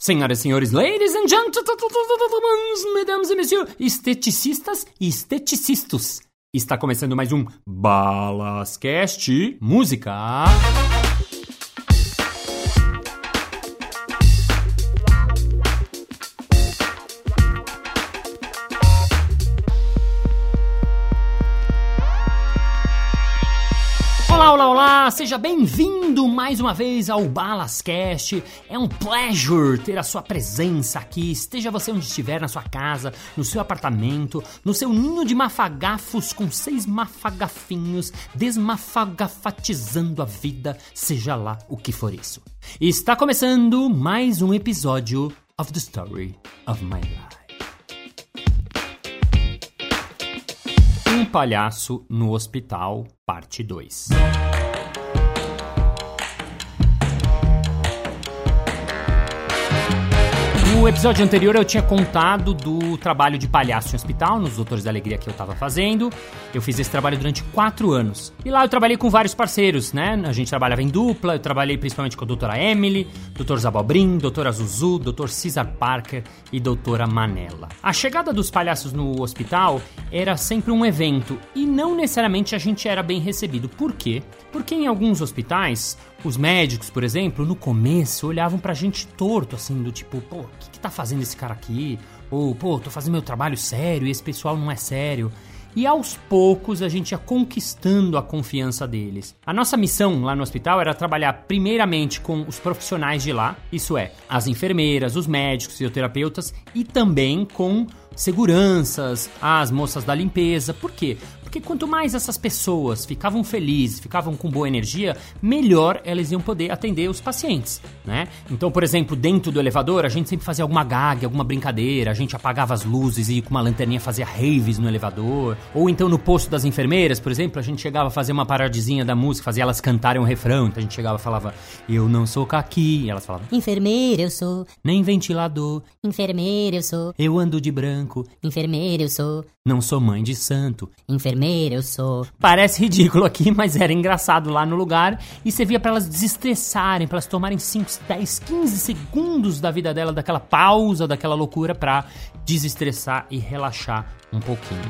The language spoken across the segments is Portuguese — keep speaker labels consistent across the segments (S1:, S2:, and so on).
S1: Senhoras e senhores, ladies and gentlemen, mesdames e messieurs, esteticistas e esteticistas. Está começando mais um Balascast Música. Olá, olá, olá! Seja bem-vindo mais uma vez ao Balascast. É um pleasure ter a sua presença aqui. Esteja você onde estiver, na sua casa, no seu apartamento, no seu ninho de mafagafos com seis mafagafinhos, desmafagafatizando a vida, seja lá o que for isso. Está começando mais um episódio of the Story of My Life. Um palhaço no hospital, parte 2. No episódio anterior eu tinha contado do trabalho de palhaço em hospital, nos Doutores da Alegria que eu estava fazendo. Eu fiz esse trabalho durante quatro anos. E lá eu trabalhei com vários parceiros, né? A gente trabalhava em dupla, eu trabalhei principalmente com a doutora Emily, doutor Zabobrim, doutora Zuzu, doutor Cesar Parker e doutora Manella. A chegada dos palhaços no hospital era sempre um evento e não necessariamente a gente era bem recebido. Por quê? Porque em alguns hospitais os médicos, por exemplo, no começo olhavam pra gente torto, assim, do tipo, pô, o que, que tá fazendo esse cara aqui? Ou, pô, tô fazendo meu trabalho sério e esse pessoal não é sério. E aos poucos a gente ia conquistando a confiança deles. A nossa missão lá no hospital era trabalhar primeiramente com os profissionais de lá, isso é, as enfermeiras, os médicos, fisioterapeutas e também com seguranças, as moças da limpeza. Por quê? Porque quanto mais essas pessoas ficavam felizes, ficavam com boa energia, melhor elas iam poder atender os pacientes, né? Então, por exemplo, dentro do elevador, a gente sempre fazia alguma gag, alguma brincadeira, a gente apagava as luzes e com uma lanterninha fazia raves no elevador. Ou então no posto das enfermeiras, por exemplo, a gente chegava a fazer uma paradizinha da música, fazia elas cantarem um refrão. Então a gente chegava e falava, eu não sou caqui. E elas falavam,
S2: Enfermeira eu sou,
S1: nem ventilador,
S2: enfermeira eu sou,
S1: eu ando de branco,
S2: enfermeira eu sou,
S1: não sou mãe de santo.
S2: enfermeira eu sou.
S1: Parece ridículo aqui, mas era engraçado lá no lugar e servia para elas desestressarem, para elas tomarem 5, 10, 15 segundos da vida dela, daquela pausa, daquela loucura para desestressar e relaxar um pouquinho.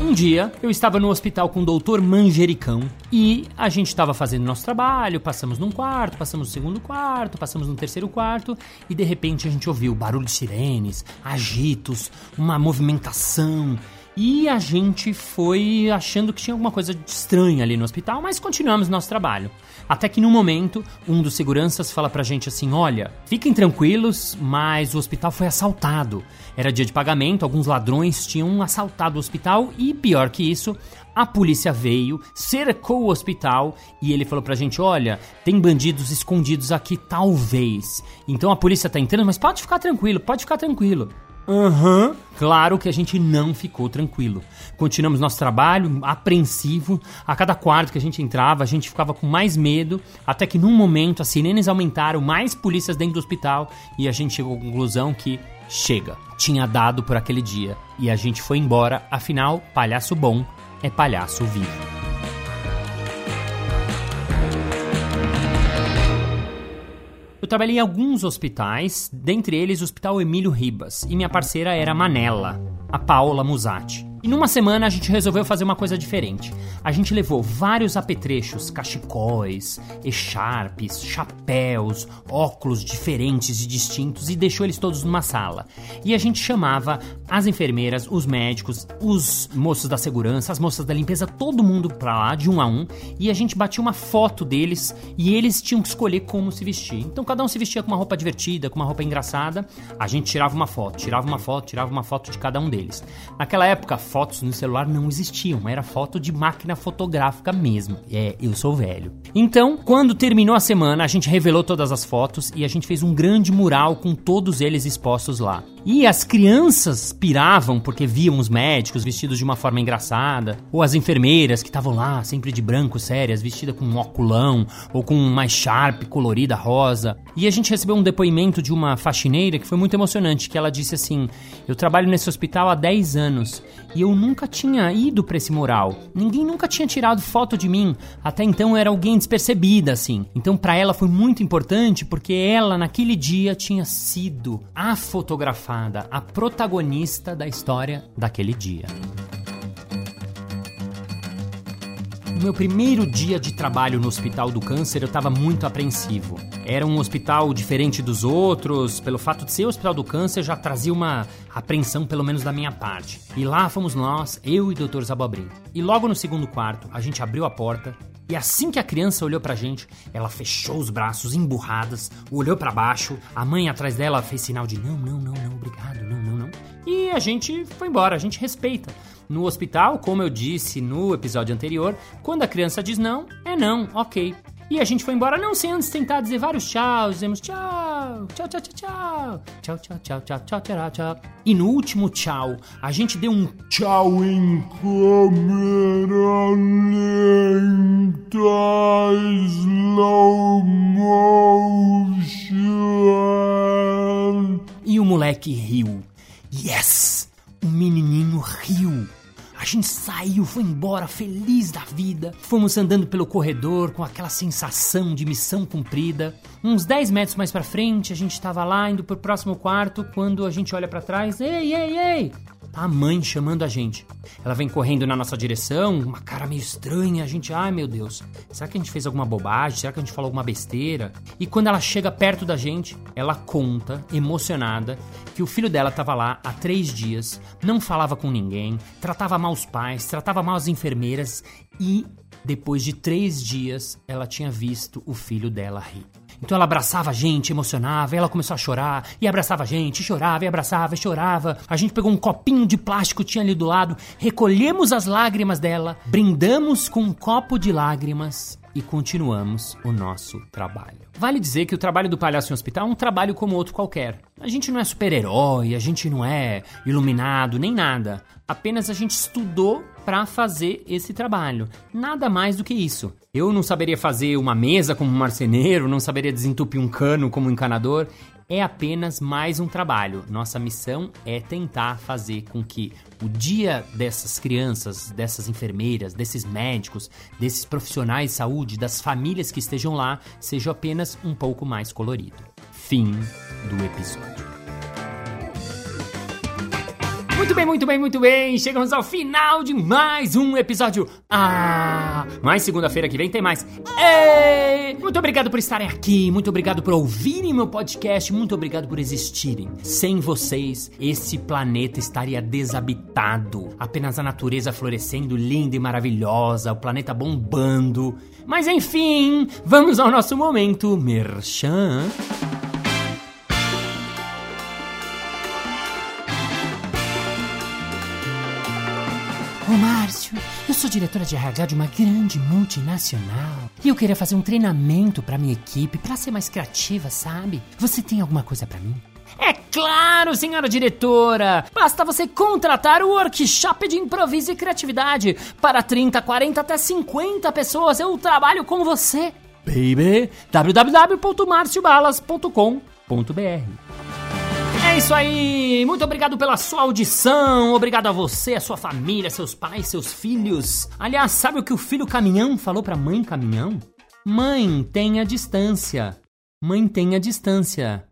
S1: Um dia, eu estava no hospital com o doutor Manjericão e a gente estava fazendo nosso trabalho, passamos num quarto, passamos no segundo quarto, passamos no terceiro quarto e de repente a gente ouviu barulho de sirenes, agitos, uma movimentação e a gente foi achando que tinha alguma coisa estranha ali no hospital, mas continuamos nosso trabalho. Até que num momento, um dos seguranças fala pra gente assim: olha, fiquem tranquilos, mas o hospital foi assaltado. Era dia de pagamento, alguns ladrões tinham assaltado o hospital e, pior que isso, a polícia veio, cercou o hospital e ele falou pra gente: olha, tem bandidos escondidos aqui, talvez. Então a polícia tá entrando, mas pode ficar tranquilo, pode ficar tranquilo. Aham. Claro que a gente não ficou tranquilo. Continuamos nosso trabalho, apreensivo. A cada quarto que a gente entrava, a gente ficava com mais medo. Até que num momento as sirenes aumentaram, mais polícias dentro do hospital. E a gente chegou à conclusão que chega. Tinha dado por aquele dia. E a gente foi embora. Afinal, palhaço bom é palhaço vivo. Eu trabalhei em alguns hospitais, dentre eles o Hospital Emílio Ribas, e minha parceira era a Manella, a Paola Musatti. E numa semana a gente resolveu fazer uma coisa diferente. A gente levou vários apetrechos, cachecóis, echarpes, chapéus, óculos diferentes e distintos e deixou eles todos numa sala. E a gente chamava as enfermeiras, os médicos, os moços da segurança, as moças da limpeza, todo mundo pra lá, de um a um, e a gente batia uma foto deles e eles tinham que escolher como se vestir. Então cada um se vestia com uma roupa divertida, com uma roupa engraçada, a gente tirava uma foto, tirava uma foto, tirava uma foto de cada um deles. Naquela época, fotos no celular não existiam, era foto de máquina fotográfica mesmo. É, eu sou velho. Então, quando terminou a semana, a gente revelou todas as fotos e a gente fez um grande mural com todos eles expostos lá. E as crianças piravam porque viam os médicos vestidos de uma forma engraçada, ou as enfermeiras que estavam lá sempre de branco, sérias, vestidas com um oculão ou com uma sharp colorida rosa. E a gente recebeu um depoimento de uma faxineira que foi muito emocionante, que ela disse assim: "Eu trabalho nesse hospital há 10 anos e eu nunca tinha ido pra esse mural. Ninguém nunca tinha tirado foto de mim. Até então era alguém despercebida, assim. Então pra ela foi muito importante porque ela, naquele dia, tinha sido a fotografada, a protagonista da história daquele dia. No meu primeiro dia de trabalho no Hospital do Câncer, eu estava muito apreensivo. Era um hospital diferente dos outros, pelo fato de ser o Hospital do Câncer, já trazia uma apreensão, pelo menos da minha parte. E lá fomos nós, eu e o Dr. Zabobrim. E logo no segundo quarto, a gente abriu a porta e assim que a criança olhou pra gente, ela fechou os braços emburradas, olhou pra baixo, a mãe atrás dela fez sinal de não, não, não, não, obrigado, não, não, não. E a gente foi embora, a gente respeita. No hospital, como eu disse no episódio anterior, quando a criança diz não, é não, ok. E a gente foi embora, não sem antes tentar dizer vários tchau, dizemos tchau, tchau, tchau, tchau, tchau, tchau, tchau, tchau, tchau, tchau, tchau, tchau. E no último tchau, a gente deu um tchau em câmera lenta, slow motion. E o moleque riu. Yes! O menininho riu. A gente saiu, foi embora, feliz da vida. Fomos andando pelo corredor com aquela sensação de missão cumprida. Uns 10 metros mais pra frente, a gente estava lá indo pro próximo quarto quando a gente olha pra trás. Ei, ei, ei! Tá a mãe chamando a gente. Ela vem correndo na nossa direção, uma cara meio estranha. A gente, ai meu Deus, será que a gente fez alguma bobagem? Será que a gente falou alguma besteira? E quando ela chega perto da gente, ela conta, emocionada, que o filho dela estava lá há três dias, não falava com ninguém, tratava mal os pais, tratava mal as enfermeiras e depois de três dias ela tinha visto o filho dela rir. Então ela abraçava a gente, emocionava, ela começou a chorar, e abraçava a gente, chorava, e abraçava, e chorava. A gente pegou um copinho de plástico tinha ali do lado, recolhemos as lágrimas dela, brindamos com um copo de lágrimas e continuamos o nosso trabalho. Vale dizer que o trabalho do palhaço em hospital é um trabalho como outro qualquer. A gente não é super-herói, a gente não é iluminado, nem nada. Apenas a gente estudou para fazer esse trabalho. Nada mais do que isso. Eu não saberia fazer uma mesa como um marceneiro, não saberia desentupir um cano como um encanador. É apenas mais um trabalho. Nossa missão é tentar fazer com que o dia dessas crianças, dessas enfermeiras, desses médicos, desses profissionais de saúde, das famílias que estejam lá, seja apenas um pouco mais colorido. Fim do episódio. Muito bem, muito bem, muito bem. Chegamos ao final de mais um episódio. Ah, mas segunda-feira que vem tem mais. Ei! Muito obrigado por estarem aqui, muito obrigado por ouvirem meu podcast, muito obrigado por existirem. Sem vocês, esse planeta estaria desabitado. Apenas a natureza florescendo linda e maravilhosa, o planeta bombando. Mas enfim, vamos ao nosso momento merchan. Márcio, eu sou diretora de RH de uma grande multinacional e eu queria fazer um treinamento para minha equipe para ser mais criativa, sabe? Você tem alguma coisa para mim? É claro, senhora diretora! Basta você contratar o workshop de improviso e criatividade para 30, 40 até 50 pessoas. Eu trabalho com você. Baby, www.marciobalas.com.br é isso aí! Muito obrigado pela sua audição, obrigado a você, a sua família, seus pais, seus filhos. Aliás, sabe o que o filho caminhão falou pra mãe caminhão? Mãe, tenha distância. Mãe, tenha distância.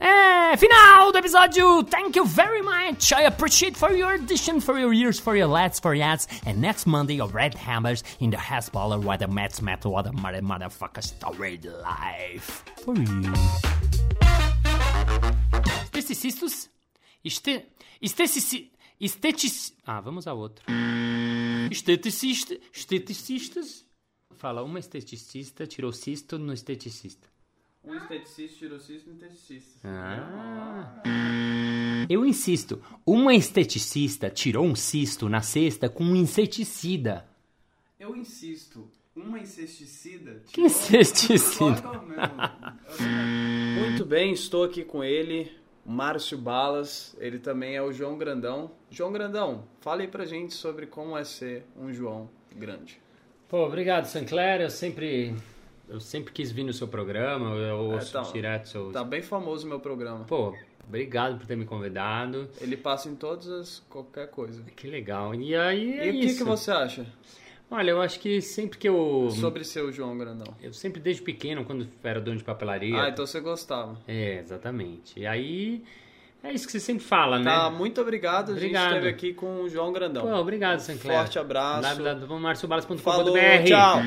S1: É, final do episódio! Thank you very much! I appreciate for your audition, for your ears, for your lads, for your ads. And next Monday, your red hammers in the Hasballer, what the Mets metal, what the mother motherfucker story life. For you. Esteticistas. Este, estetici, estetic, ah, vamos a outro. Esteticista, esteticistas. Fala, uma esteticista tirou cisto no esteticista.
S3: Um esteticista tirou cisto no esteticista.
S1: Ah. Eu insisto, uma esteticista tirou um cisto na cesta com um inseticida.
S3: Eu insisto, uma inseticida.
S1: Que inseticida?
S3: Muito bem, estou aqui com ele, Márcio Balas. Ele também é o João Grandão. João Grandão, fale aí pra gente sobre como é ser um João grande.
S1: Pô, obrigado, Sinclair. Eu sempre eu sempre quis vir no seu programa, eu ouço
S3: tá-
S1: direto seu...
S3: Tá bem famoso o meu programa.
S1: Pô, obrigado por ter me convidado.
S3: Ele passa em todas as. qualquer coisa.
S1: Que legal. E aí é
S3: e o que, que você acha
S1: Olha, eu acho que sempre que eu...
S3: sobre ser o João Grandão?
S1: Eu sempre desde pequeno, quando era dono de papelaria...
S3: Ah, então você gostava.
S1: É, exatamente. E aí, é isso que você sempre fala, né?
S3: Tá, muito obrigado. A
S1: Obrigado.
S3: gente esteve aqui com o João Grandão.
S1: Pô, obrigado, Sinclair.
S3: Forte abraço.
S1: www.marciobalas.com.br
S3: Falou, tchau.